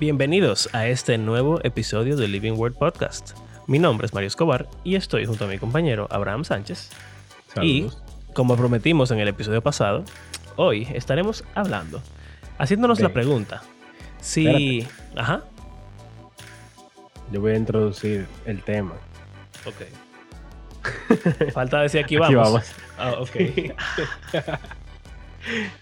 Bienvenidos a este nuevo episodio de Living Word Podcast. Mi nombre es Mario Escobar y estoy junto a mi compañero Abraham Sánchez. Y como prometimos en el episodio pasado, hoy estaremos hablando, haciéndonos la pregunta, si... Ajá. Yo voy a introducir el tema. Ok. Falta decir aquí vamos. Aquí vamos. Ah, ok.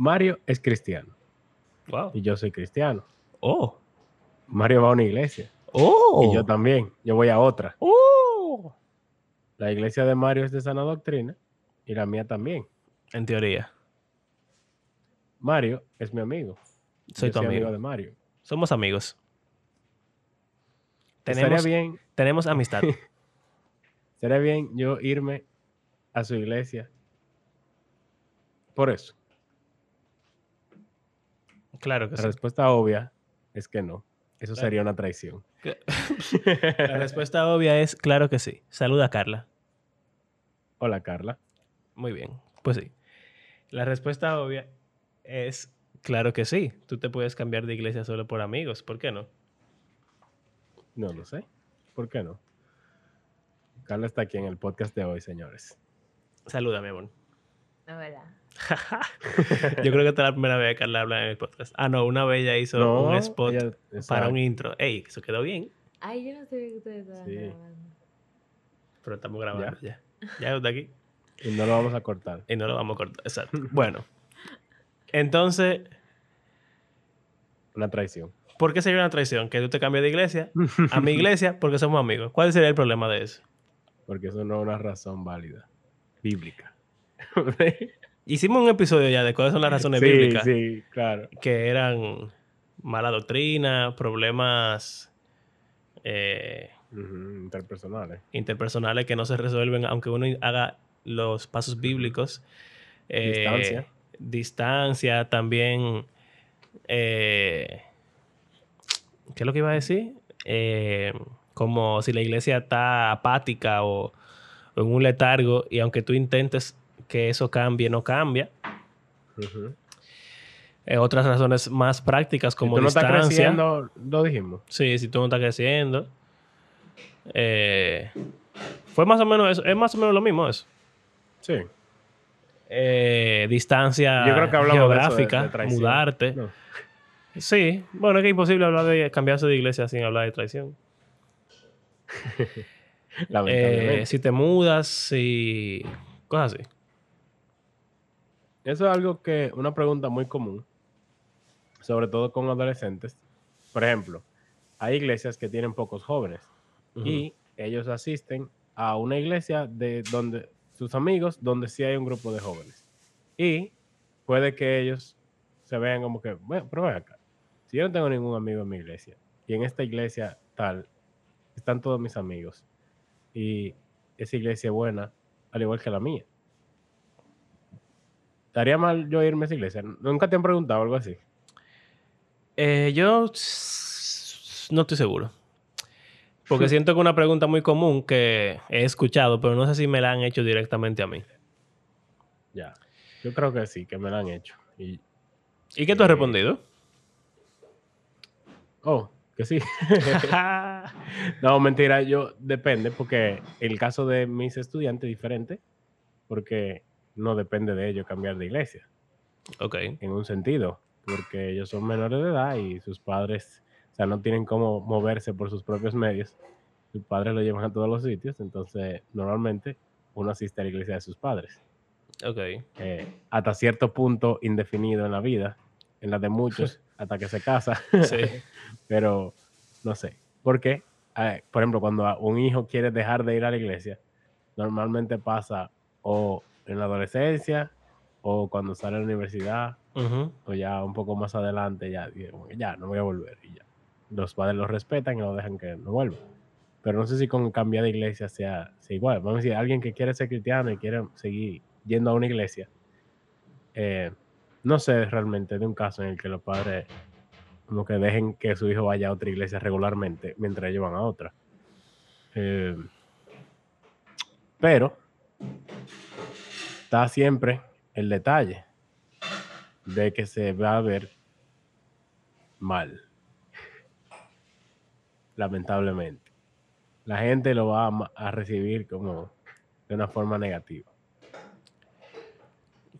Mario es cristiano. Wow. Y yo soy cristiano. Oh. Mario va a una iglesia. Oh. Y yo también. Yo voy a otra. Oh. La iglesia de Mario es de sana doctrina y la mía también. En teoría. Mario es mi amigo. Soy tu amigo. de Mario. Somos amigos. Tenemos, bien. Tenemos amistad. Sería bien yo irme a su iglesia. Por eso. Claro que La respuesta obvia es que no. Eso sería una traición. La respuesta obvia es claro que sí. Saluda a Carla. Hola, Carla. Muy bien. Pues sí. La respuesta obvia es claro que sí. Tú te puedes cambiar de iglesia solo por amigos. ¿Por qué no? No lo sé. ¿Por qué no? Carla está aquí en el podcast de hoy, señores. Saluda, mi amor. Hola. Yo creo que esta es la primera vez que Carla habla en el podcast. Ah, no, una vez ella hizo un spot para un intro. Ey, eso quedó bien. Ay, yo no sé que ustedes estaban grabando. Pero estamos grabando ya. Ya, está aquí. Y no lo vamos a cortar. Y no lo vamos a cortar, exacto. bueno. Entonces... Una traición. ¿Por qué sería una traición? Que tú te cambies de iglesia a mi iglesia porque somos amigos. ¿Cuál sería el problema de eso? Porque eso no es una razón válida. Bíblica. Hicimos un episodio ya de cuáles son las razones bíblicas. Sí, claro. Que eran mala doctrina, problemas eh, interpersonales. Interpersonales que no se resuelven aunque uno haga los pasos bíblicos. Eh, distancia. Distancia también. Eh, ¿Qué es lo que iba a decir? como si la iglesia está apática o en un letargo y aunque tú intentes que eso cambie, no cambia. Eh, otras razones más prácticas como si tú no distancia. Estás creciendo, lo dijimos. Sí, si tú no estás creciendo. Eh, fue más o menos eso. Es más o menos lo mismo eso. Sí. Eh, distancia geográfica, mudarte. Sí, bueno, es que es imposible hablar de cambiarse de iglesia sin hablar de traición. si te mudas, si. cosas así. Eso es algo que, una pregunta muy común, sobre todo con adolescentes. Por ejemplo, hay iglesias que tienen pocos jóvenes y ellos asisten a una iglesia de donde sus amigos, donde sí hay un grupo de jóvenes. Y puede que ellos se vean como que, bueno, pero ven acá. Si yo no tengo ningún amigo en mi iglesia y en esta iglesia tal, están todos mis amigos y esa iglesia es buena, al igual que la mía. ¿Estaría mal yo irme a esa iglesia? ¿Nunca te han preguntado algo así? Eh, yo no estoy seguro. Porque siento que una pregunta muy común que he escuchado, pero no sé si me la han hecho directamente a mí. Ya. Yo creo que sí, que me la han hecho. ¿Y, ¿Y qué tú has eh, respondido? Oh, que sí. no, mentira, yo depende, porque el caso de mis estudiantes es diferente, porque no depende de ellos cambiar de iglesia. Ok. En un sentido, porque ellos son menores de edad y sus padres, o sea, no tienen cómo moverse por sus propios medios. Sus padres lo llevan a todos los sitios, entonces normalmente uno asiste a la iglesia de sus padres. Ok. Eh, hasta cierto punto indefinido en la vida, en la de muchos, hasta que se casa. sí. Pero no sé. Porque, eh, por ejemplo, cuando un hijo quiere dejar de ir a la iglesia, normalmente pasa o en la adolescencia o cuando sale a la universidad o ya un poco más adelante ya, ya no voy a volver y ya. Los padres lo respetan y lo dejan que no vuelva. Pero no sé si con cambiar de iglesia sea, igual. Vamos a decir, alguien que quiere ser cristiano y quiere seguir yendo a una iglesia, eh, no sé realmente de un caso en el que los padres como que dejen que su hijo vaya a otra iglesia regularmente mientras ellos van a otra. Eh, pero está siempre el detalle de que se va a ver mal. Lamentablemente. La gente lo va a, a recibir como de una forma negativa.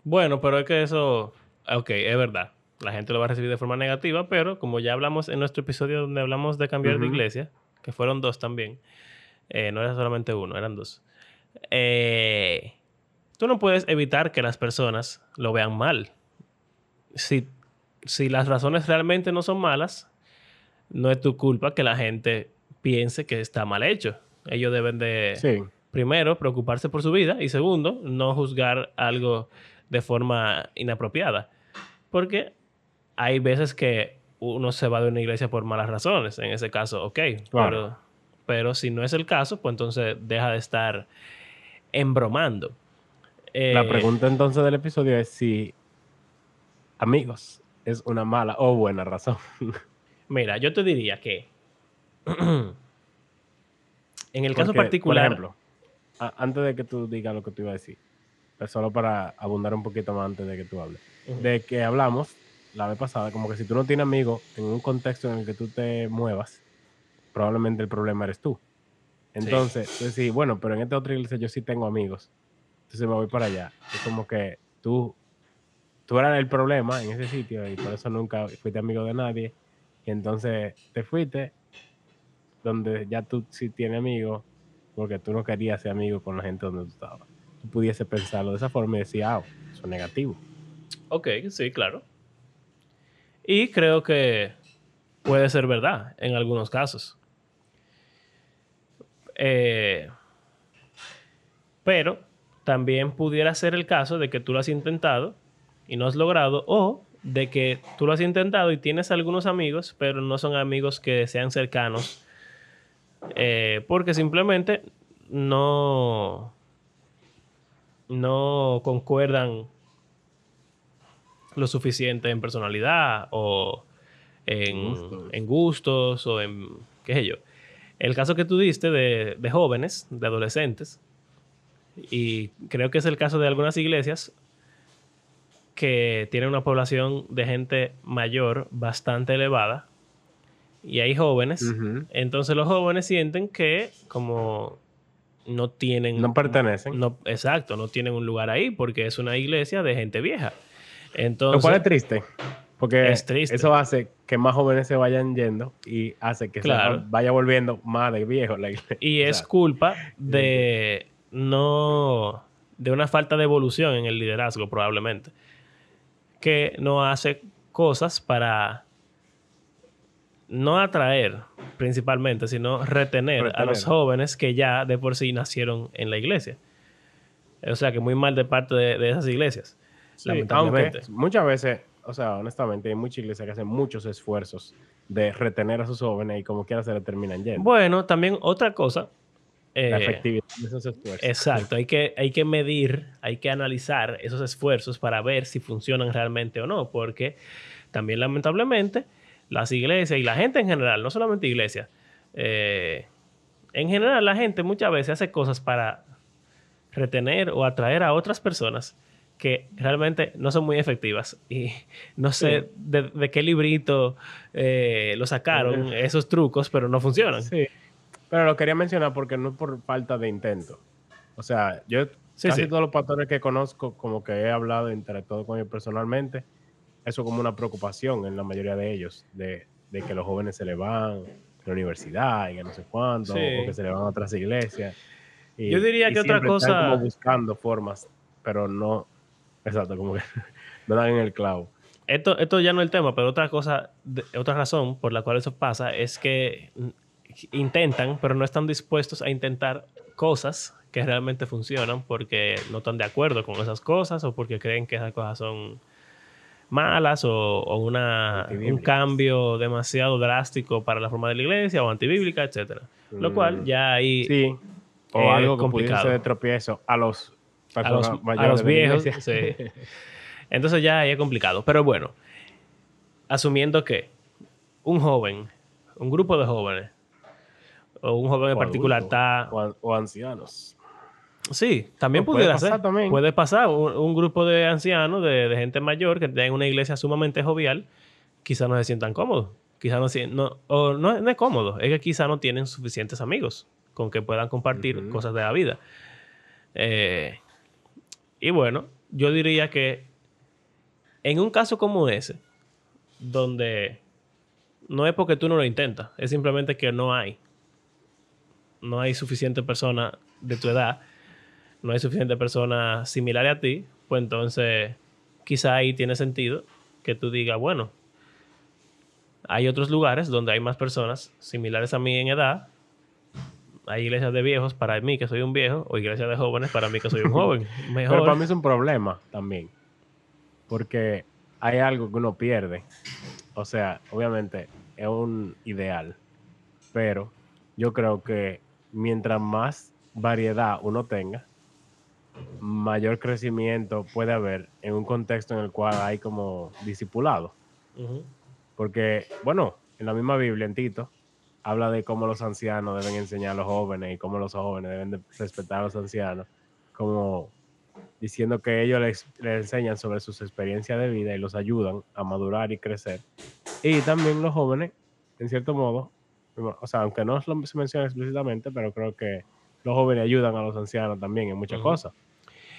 Bueno, pero es que eso, ok, es verdad. La gente lo va a recibir de forma negativa, pero como ya hablamos en nuestro episodio donde hablamos de cambiar de iglesia, que fueron dos también, eh, no era solamente uno, eran dos. Eh, tú no puedes evitar que las personas lo vean mal. Si, si las razones realmente no son malas, no es tu culpa que la gente piense que está mal hecho. Ellos deben de Sí, primero, preocuparse por su vida y segundo, no juzgar algo de forma inapropiada. Porque hay veces que uno se va de una iglesia por malas razones. En ese caso, ok. Claro. Pero, pero si no es el caso, pues entonces deja de estar embromando. La Eh, pregunta entonces del episodio es si amigos es una mala o buena razón. Mira, yo te diría que en el caso particular... Por ejemplo, antes de que tú digas lo que tú ibas a decir, pero solo para abundar un poquito más antes de que tú hables, de que hablamos la vez pasada, como que si tú no tienes amigos en un contexto en el que tú te muevas, probablemente el problema eres tú. Entonces, tú decís, bueno, pero en esta otra iglesia yo sí tengo amigos, entonces me voy para allá. Es como que tú, tú eras el problema en ese sitio y por eso nunca fuiste amigo de nadie. Y entonces te fuiste donde ya tú sí tienes amigos, porque tú no querías ser amigo con la gente donde tú estabas. Tú pudiese pensarlo de esa forma y decir, ah, eso es negativo. Ok, sí, claro. Y creo que puede ser verdad en algunos casos. Eh, pero también pudiera ser el caso de que tú lo has intentado y no has logrado, o de que tú lo has intentado y tienes algunos amigos, pero no son amigos que sean cercanos, eh, porque simplemente no, no concuerdan lo suficiente en personalidad o en Gustos. en gustos o en qué sé yo. El caso que tú diste de, de jóvenes, de adolescentes, y creo que es el caso de algunas iglesias que tienen una población de gente mayor bastante elevada y hay jóvenes. Entonces los jóvenes sienten que como no tienen... No pertenecen. No, exacto, no tienen un lugar ahí porque es una iglesia de gente vieja. Lo Entonces, cual es triste. Porque Es triste. eso hace que más jóvenes se vayan yendo y hace que se Claro. vaya volviendo más de viejo la iglesia. y O es sea, culpa de no de una falta de evolución en el liderazgo probablemente que no hace cosas para no atraer principalmente sino retener, a los jóvenes que ya de por sí nacieron en la iglesia. O sea que muy mal de parte de, de esas iglesias sí, lamentablemente. aunque muchas veces, o sea, honestamente, hay muchas iglesias que hacen muchos esfuerzos de retener a sus jóvenes y como quiera se le terminan yendo. bueno también otra cosa la eh, efectividad de esos esfuerzos. Exacto, hay que, hay que medir, hay que analizar esos esfuerzos para ver si funcionan realmente o no, porque también lamentablemente las iglesias y la gente en general, no solamente iglesias, eh, en general la gente muchas veces hace cosas para retener o atraer a otras personas que realmente no son muy efectivas y no sé Sí. de, de qué librito eh, lo sacaron esos trucos, pero no funcionan. Sí, pero lo quería mencionar porque no es por falta de intento. O sea, yo Sí, casi sí. todos los pastores que conozco, como que he hablado, interactuado con ellos personalmente, eso como una preocupación en la mayoría de ellos, de, de que los jóvenes se le van de la universidad y que no sé cuánto, Sí. o que se le van a otras iglesias. Y- Yo diría y que otra siempre están cosa- como buscando formas, pero no, exacto, como que no dan en el clavo. Esto, esto ya no es el tema, pero otra cosa, de- otra razón por la cual eso pasa es que intentan, pero no están dispuestos a intentar cosas que realmente funcionan porque no están de acuerdo con esas cosas o porque creen que esas cosas son malas o, o una, un cambio demasiado drástico para la forma de la iglesia o antibíblica, etcétera. Lo cual Mm. ya ahí Sí, o eh, algo que complicado. de tropiezo a los a los, a mayores los viejos. sí. Entonces ya ahí es complicado. Pero bueno, asumiendo que un joven, un grupo de jóvenes, o un joven en particular está, o, an- o ancianos. Sí, también Pues puede pudiera pasar ser. también. Puede pasar. Un, un grupo de ancianos, de, de gente mayor, que tenga una iglesia sumamente jovial, quizás no se sientan cómodos. Quizás no, se- no, o no, no es cómodo, es que quizás no tienen suficientes amigos con que puedan compartir cosas de la vida. Eh, y bueno, yo diría que en un caso como ese, donde no es porque tú no lo intentas, es simplemente que no hay. No hay suficiente persona de tu edad, no hay suficiente persona similar a ti, pues entonces quizá ahí tiene sentido que tú digas, bueno, hay otros lugares donde hay más personas similares a mí en edad. Hay iglesias de viejos para mí que soy un viejo o iglesias de jóvenes para mí que soy un joven. Mejor. Pero para mí es un problema también. Porque hay algo que uno pierde. O sea, obviamente es un ideal. Pero yo creo que mientras más variedad uno tenga, mayor crecimiento puede haber en un contexto en el cual hay como discipulado. Porque, bueno, en la misma Biblia, en Tito, habla de cómo los ancianos deben enseñar a los jóvenes y cómo los jóvenes deben de respetar a los ancianos, como diciendo que ellos les, les enseñan sobre sus experiencias de vida y los ayudan a madurar y crecer. Y también los jóvenes, en cierto modo, o sea, aunque no lo se menciona explícitamente, pero creo que los jóvenes ayudan a los ancianos también en muchas cosas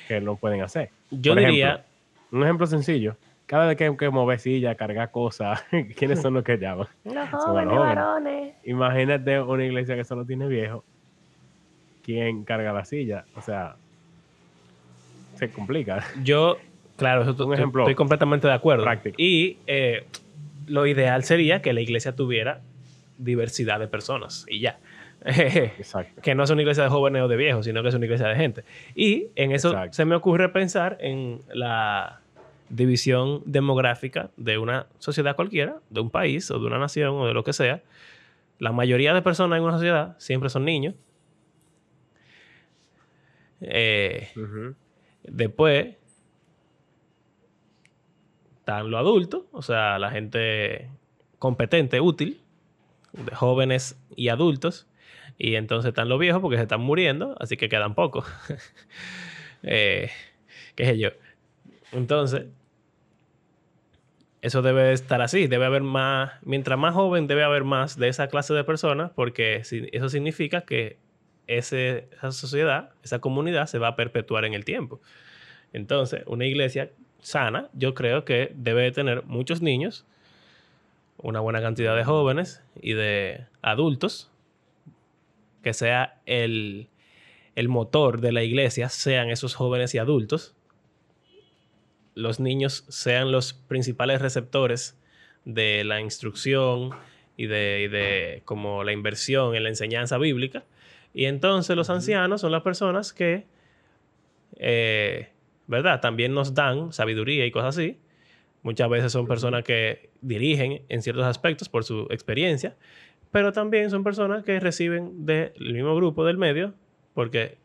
que no pueden hacer. Yo Por diría, ejemplo, un ejemplo sencillo. Cada vez que hay que mover silla, cargar cosas, ¿quiénes son los que llaman? Los jóvenes varones. Imagínate una iglesia que solo tiene viejos. ¿Quién carga la silla? O sea, se complica. yo, claro, eso Un estoy- ejemplo estoy completamente de acuerdo. práctico. Y eh, lo ideal sería que la iglesia tuviera diversidad de personas y ya. Exacto. que no es una iglesia de jóvenes o de viejos, sino que es una iglesia de gente. Y en eso Exacto. se me ocurre pensar en la división demográfica de una sociedad cualquiera, de un país o de una nación o de lo que sea. La mayoría de personas en una sociedad siempre son niños. Eh. Después están los adultos, o sea, la gente competente, útil, de jóvenes y adultos. Y entonces están los viejos porque se están muriendo, así que quedan pocos. eh, ¿Qué sé yo? Entonces, eso debe estar así. Debe haber más, mientras más joven, debe haber más de esa clase de personas, porque eso significa que esa sociedad, esa comunidad se va a perpetuar en el tiempo. Entonces, una iglesia sana, yo creo que debe de tener muchos niños, una buena cantidad de jóvenes y de adultos, que sea el, el motor de la iglesia, sean esos jóvenes y adultos. Los niños sean los principales receptores de la instrucción y de, y de como la inversión en la enseñanza bíblica. Y entonces los ancianos son las personas que, eh, ¿verdad? También nos dan sabiduría y cosas así. Muchas veces son personas que dirigen en ciertos aspectos por su experiencia, pero también son personas que reciben del mismo grupo del medio porque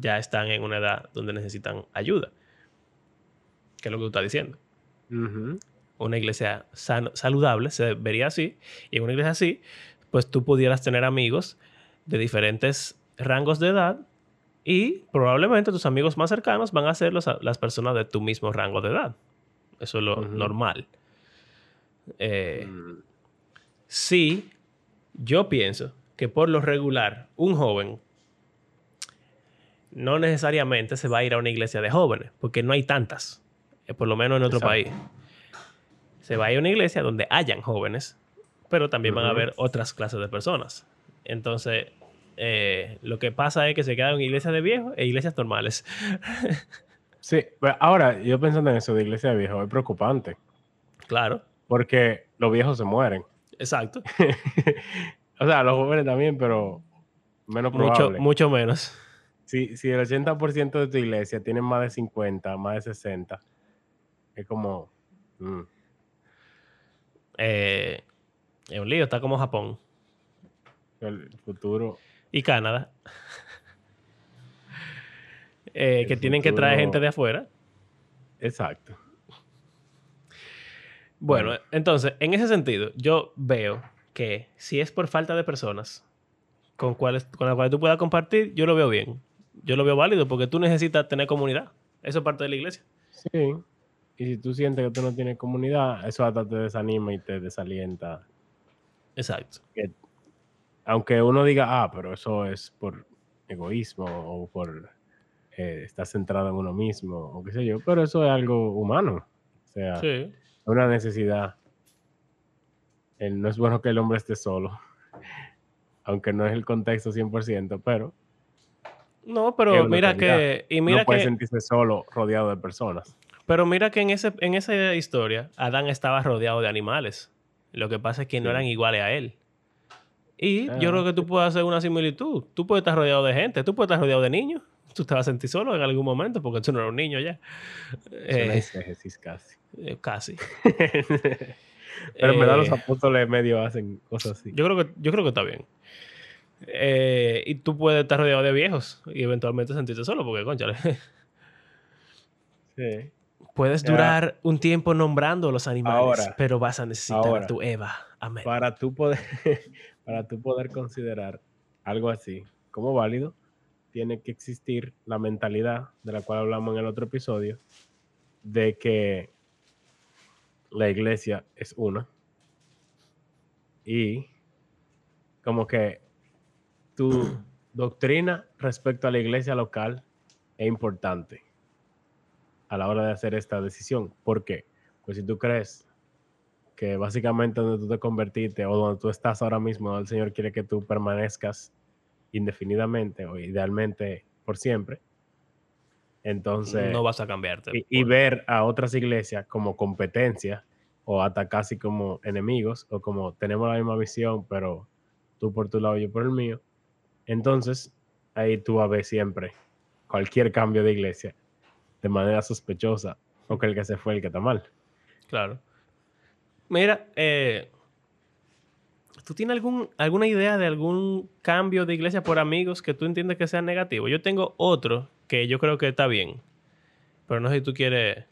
ya están en una edad donde necesitan ayuda. Que es lo que tú estás diciendo. Una iglesia san- saludable se vería así. Y en una iglesia así, pues tú pudieras tener amigos de diferentes rangos de edad y probablemente tus amigos más cercanos van a ser los- las personas de tu mismo rango de edad. Eso es lo normal. Eh, Mm, Sí, yo pienso que por lo regular, un joven no necesariamente se va a ir a una iglesia de jóvenes, porque no hay tantas, eh, por lo menos en otro Exacto. país. Se va a ir a una iglesia donde hayan jóvenes, pero también van a haber otras clases de personas. Entonces, eh, lo que pasa es que se quedan en iglesias de viejos e iglesias normales. Sí, pero ahora yo pensando en eso de iglesia de viejos, es preocupante. claro, Porque los viejos se mueren. exacto. o sea, los jóvenes también, pero menos Mucho, probable. mucho menos. Si, si el 80% de tu iglesia tiene más de 50, más de 60, es como... mm, Eh, es un lío, está como Japón. el futuro... y Canadá. Eh, que tienen que traer gente de afuera. Exacto. Bueno, Bueno. entonces, en ese sentido, yo veo que si es por falta de personas con, cuales, con las cuales tú puedas compartir, yo lo veo bien. yo lo veo válido porque tú necesitas tener comunidad. Eso es parte de la iglesia. Sí. Y si tú sientes que tú no tienes comunidad, eso hasta te desanima y te desalienta. Exacto. Que- aunque uno diga, ah, pero eso es por egoísmo o por eh, estar centrado en uno mismo o qué sé yo, pero eso es algo humano. O sea, Sí. es una necesidad. El- no es bueno que el hombre esté solo, aunque no es el contexto 100%, pero No, pero mira que. Y mira no puede que. sentirse solo rodeado de personas. Pero mira que en, ese, en esa historia, Adán estaba rodeado de animales. Lo que pasa es que no eran iguales a él. Y Ah, yo creo que tú puedes hacer una similitud. Tú puedes estar rodeado de gente, tú puedes estar rodeado de niños. Tú te vas a sentir solo en algún momento porque tú no eres un niño ya. Eh, exégesis casi. eh, casi. pero en verdad los Eh, apóstoles medio hacen cosas así. Yo creo que, yo creo que está bien. Eh, y tú puedes estar rodeado de viejos y eventualmente sentirte solo porque, conchale, Sí. puedes durar un tiempo nombrando los animales, Ahora. pero vas a necesitar Ahora. a tu Eva. Amén. Para tú poder, para tú poder considerar algo así como válido, tiene que existir la mentalidad de la cual hablamos en el otro episodio, de que la iglesia es una. Y como que tu doctrina respecto a la iglesia local es importante a la hora de hacer esta decisión. ¿Por qué? Pues si tú crees que básicamente donde tú te convertiste o donde tú estás ahora mismo, el Señor quiere que tú permanezcas indefinidamente o idealmente por siempre, entonces no vas a cambiarte. y, ver a otras iglesias como competencia o hasta casi como enemigos o como tenemos la misma visión, pero tú por tu lado y yo por el mío. Entonces, ahí tú vas a ver siempre cualquier cambio de iglesia de manera sospechosa o que el que se fue el que está mal. Claro. Mira, eh, ¿tú tienes algún, alguna idea de algún cambio de iglesia por amigos que tú entiendes que sea negativo? Yo tengo otro que yo creo que está bien, pero no sé si tú quieres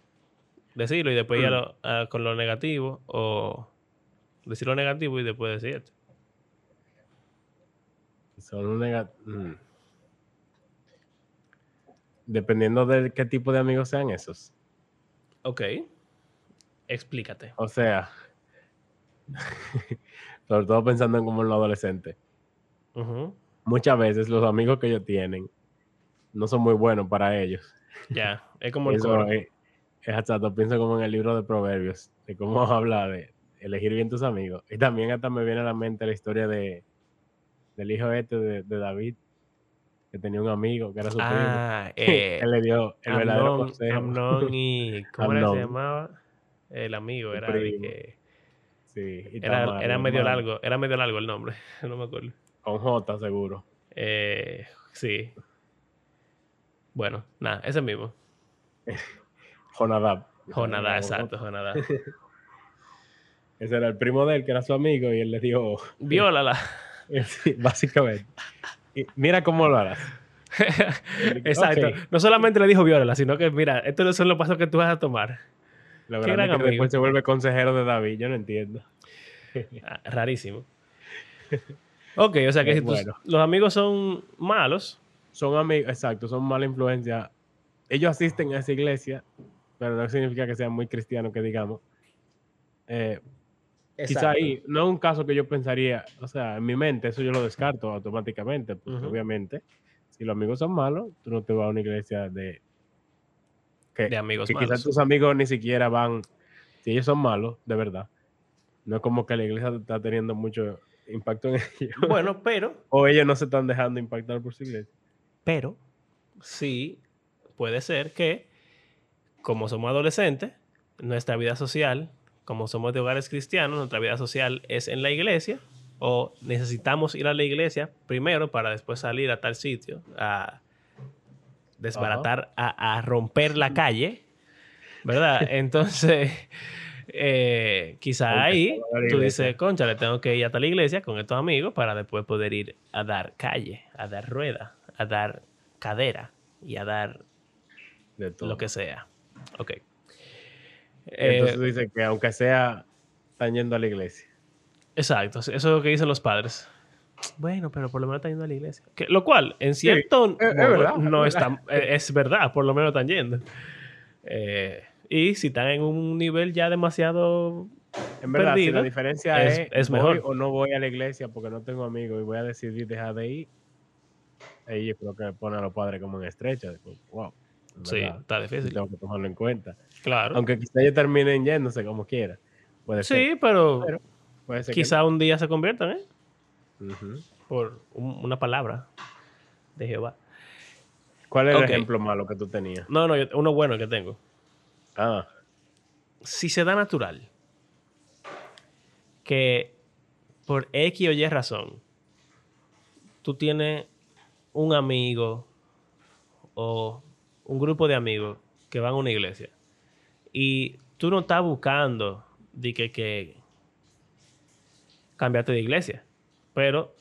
decirlo y después ir a lo- a- con lo negativo o decir lo negativo y después decir esto. Son un nega- mm. Dependiendo de qué tipo de amigos sean esos. Ok. Explícate. O sea, sobre todo pensando en como en los adolescentes. Muchas veces los amigos que ellos tienen no son muy buenos para ellos. Ya, es como el coro. es, es exacto, pienso como en el libro de Proverbios, de cómo habla de elegir bien tus amigos. Y también hasta me viene a la mente la historia de del hijo este de, de David, que tenía un amigo que era su Ah, primo. eh, Él le dio el verdadero Amnón, consejo. Amnón y... ¿Cómo era que se llamaba? El amigo, era de que... Sí, Era, era medio largo, era medio largo el nombre, no me acuerdo. Con J seguro. Eh, sí. Bueno, nada, ese mismo. Jonadab. Jonadá, Con exacto, Jonadá. J. Ese era el primo de él, que era su amigo, y él le dijo, Viólala. sí, básicamente. Y mira cómo lo harás. Exacto. No solamente le dijo viólala, sino que, mira, estos son los pasos que tú vas a tomar. La Qué verdad es gran que amigo. después se vuelve consejero de David, yo no entiendo. Ah, rarísimo. Ok, o sea que Eh, si tus- bueno. los amigos son malos, Son amigos, exacto, son mala influencia. Ellos asisten a esa iglesia, pero no significa que sean muy cristianos, que digamos. Eh, quizá ahí, no es un caso que yo pensaría, o sea, en mi mente eso yo lo descarto automáticamente, porque obviamente, si los amigos son malos, tú no te vas a una iglesia de... Que, de amigos que malos. quizás tus amigos ni siquiera van, si ellos son malos, de verdad, no es como que la iglesia está teniendo mucho impacto en ellos, Bueno, pero o ellos no se están dejando impactar por su iglesia. Pero sí puede ser que, como somos adolescentes, nuestra vida social, como somos de hogares cristianos, nuestra vida social es en la iglesia, o necesitamos ir a la iglesia primero para después salir a tal sitio a desbaratar, a, a romper la calle, ¿verdad? Entonces, eh, quizá ahí la tú dices, concha, le tengo que ir a tal iglesia con estos amigos para después poder ir a dar calle, a dar rueda, a dar cadera y a dar De todo. lo que sea. Ok. Entonces Eh, tú dices que aunque sea, están yendo a la iglesia. exacto, eso es lo que dicen los padres. Bueno, pero por lo menos están yendo a la iglesia. Que- lo cual, en cierto es- verdad, no es están- eh, es verdad, por lo menos están yendo. Eh, y si están en un nivel ya demasiado En verdad, si perdido, la diferencia es- es, es voy mejor. o no voy a la iglesia porque no tengo amigos y voy a decidir dejar de ir, ahí yo creo que pone a los padres como en estrecha. Wow, en Sí, verdad, está difícil. tengo que tomarlo en cuenta. Claro. Aunque quizá ellos terminen yéndose como quiera. Puede ser. sí, pero Pero puede ser que quizá un día se conviertan, ¿eh? Por un- una palabra de Jehová. ¿Cuál es el ejemplo malo que tú tenías? No, no, uno bueno que tengo. Ah, Si se da natural que por X o Y razón tú tienes un amigo o un grupo de amigos que van a una iglesia y tú no estás buscando de que, que cambiarte de iglesia, pero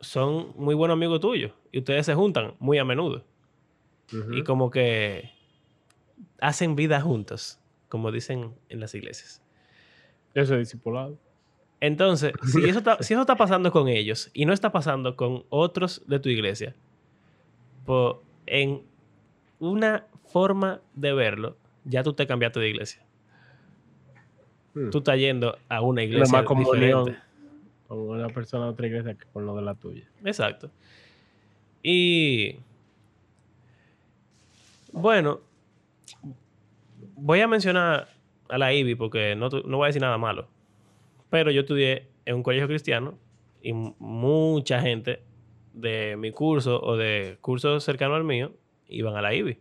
son muy buenos amigos tuyos y ustedes se juntan muy a menudo y como que hacen vida juntos, como dicen en las iglesias. Eso es discipulado. Entonces, si eso, está, si eso está pasando con ellos y no está pasando con otros de tu iglesia, pues en una forma de verlo, ya tú te cambiaste de iglesia. Hmm. Tú estás yendo a una iglesia diferente. Con una persona de otra iglesia que con lo de la tuya. Exacto. Y bueno, voy a mencionar a la IBI porque no, no voy a decir nada malo. Pero yo estudié en un colegio cristiano y mucha gente de mi curso o de cursos cercanos al mío iban a la IBI.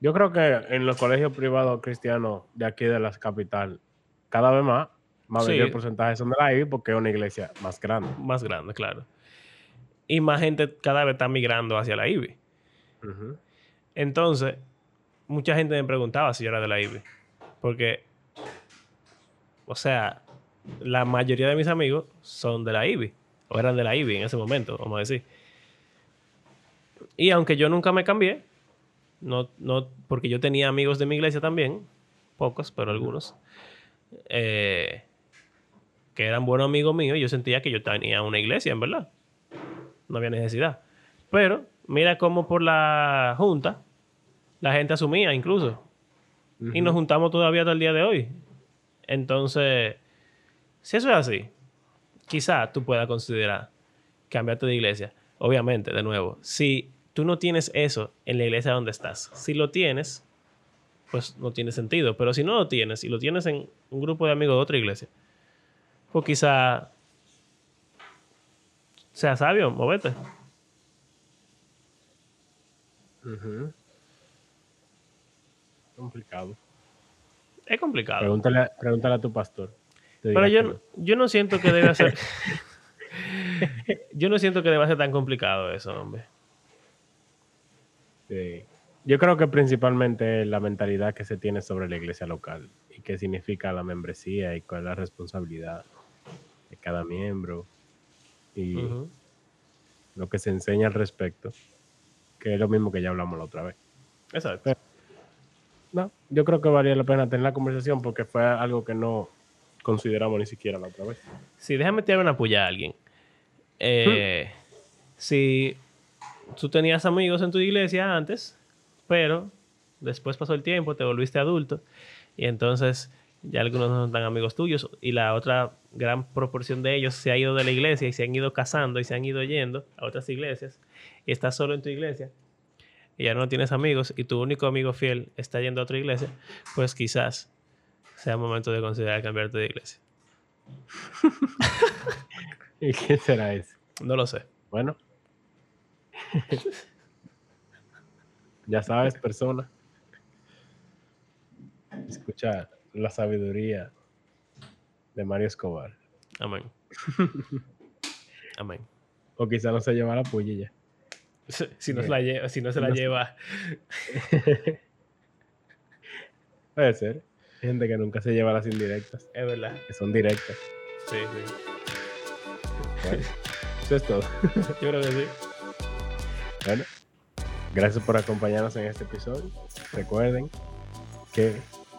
Yo creo que en los colegios privados cristianos de aquí de la capital, cada vez más, más Sí. mayor porcentaje son de la IBI porque es una iglesia más grande. Más grande, claro. Y más gente cada vez está migrando hacia la IBI. Entonces, mucha gente me preguntaba si yo era de la IBI. Porque, o sea, la mayoría de mis amigos son de la IBI. O eran de la IBI en ese momento, vamos a decir. Y aunque yo nunca me cambié, no, no, porque yo tenía amigos de mi iglesia también, pocos, pero algunos, eh, que eran buenos amigos míos, y yo sentía que yo tenía una iglesia, en verdad. No había necesidad. Pero mira cómo por la junta la gente asumía incluso. Y nos juntamos todavía hasta el día de hoy. Entonces, si eso es así, quizá tú puedas considerar cambiarte de iglesia. Obviamente, de nuevo, si tú no tienes eso en la iglesia donde estás, si lo tienes, pues no tiene sentido. Pero si no lo tienes y lo tienes en un grupo de amigos de otra iglesia, pues quizá sea sabio, movete. Ujú. Complicado. Es complicado. Pregúntale, a- pregúntale a tu pastor. Pero yo, no- yo no siento que debe ser. yo no siento que deba ser tan complicado eso, hombre. Sí. Yo creo que principalmente la mentalidad que se tiene sobre la iglesia local y qué significa la membresía y cuál es la responsabilidad de cada miembro y lo que se enseña al respecto, que es lo mismo que ya hablamos la otra vez. Exacto. No, yo creo que valía la pena tener la conversación porque fue algo que no consideramos ni siquiera la otra vez. Sí, déjame tirar una puya a alguien. Eh, Si tú tenías amigos en tu iglesia antes, pero después pasó el tiempo, te volviste adulto, y entonces ya algunos no son tan amigos tuyos, y la otra gran proporción de ellos se ha ido de la iglesia y se han ido casando y se han ido yendo a otras iglesias, y estás solo en tu iglesia, y ya no tienes amigos, y tu único amigo fiel está yendo a otra iglesia, pues quizás sea momento de considerar cambiarte de iglesia. ¿Y qué será eso? No lo sé. Bueno. ya sabes, persona. Escucha la sabiduría de Mario Escobar. Amén. Amén. O quizá no se lleva la puya. Si no, se la lleva, si no se la No lleva. Puede ser. Hay gente que nunca se lleva las indirectas, Es verdad. que son directas. Sí, sí. Bueno, eso es todo. Yo creo que sí. Bueno, gracias por acompañarnos en este episodio. Recuerden que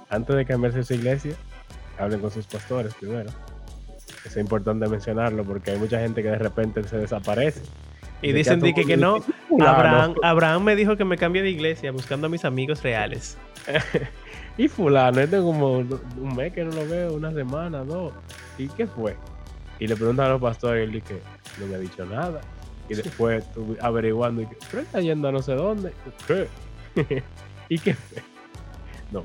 antes de cambiarse a su iglesia, hablen con sus pastores primero. es importante mencionarlo porque hay mucha gente que de repente se desaparece. Y dicen que, que, no. Abraham, Abraham me dijo que me cambie de iglesia buscando a mis amigos reales. y fulano, este como un mes que no lo veo, una semana, dos. ¿Y qué fue? Y le preguntan a los pastores y él dice, no me ha dicho nada. Y después tú averiguando, y que, pero está yendo a no sé dónde. ¿Qué? ¿Y qué fue? No.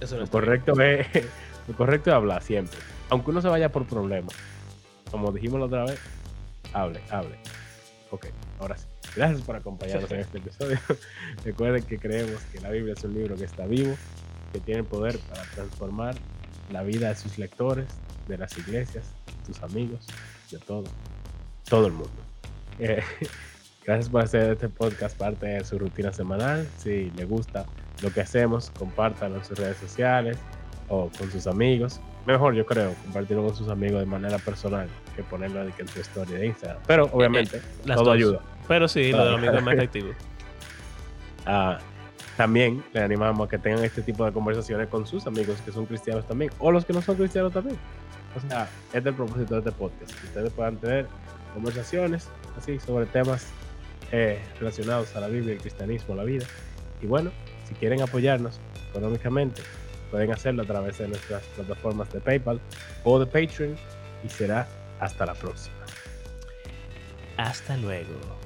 Eso lo, correcto es, lo correcto es hablar siempre. Aunque uno se vaya por problemas. Como dijimos la otra vez, hable, hable. Ok, ahora sí. Gracias por acompañarnos en este episodio. Recuerden que creemos que la Biblia es un libro que está vivo, que tiene poder para transformar la vida de sus lectores, de las iglesias, sus amigos, de todo, todo el mundo. Eh, gracias por hacer este podcast parte de su rutina semanal. Si le gusta lo que hacemos, compártanlo en sus redes sociales o con sus amigos. Mejor, yo creo, compartirlo con sus amigos de manera personal que ponerlo en tu historia de Instagram. Pero eh, obviamente, eh, todo ayuda. Pero sí, lo de los amigos es más efectivo. Ah, también le animamos a que tengan este tipo de conversaciones con sus amigos que son cristianos también, o los que no son cristianos también. O sea, este es el propósito de este podcast, que ustedes puedan tener conversaciones así sobre temas eh, relacionados a la Biblia, el cristianismo, la vida. Y bueno, si quieren apoyarnos económicamente, pueden hacerlo a través de nuestras plataformas de PayPal o de Patreon y será hasta la próxima. Hasta luego.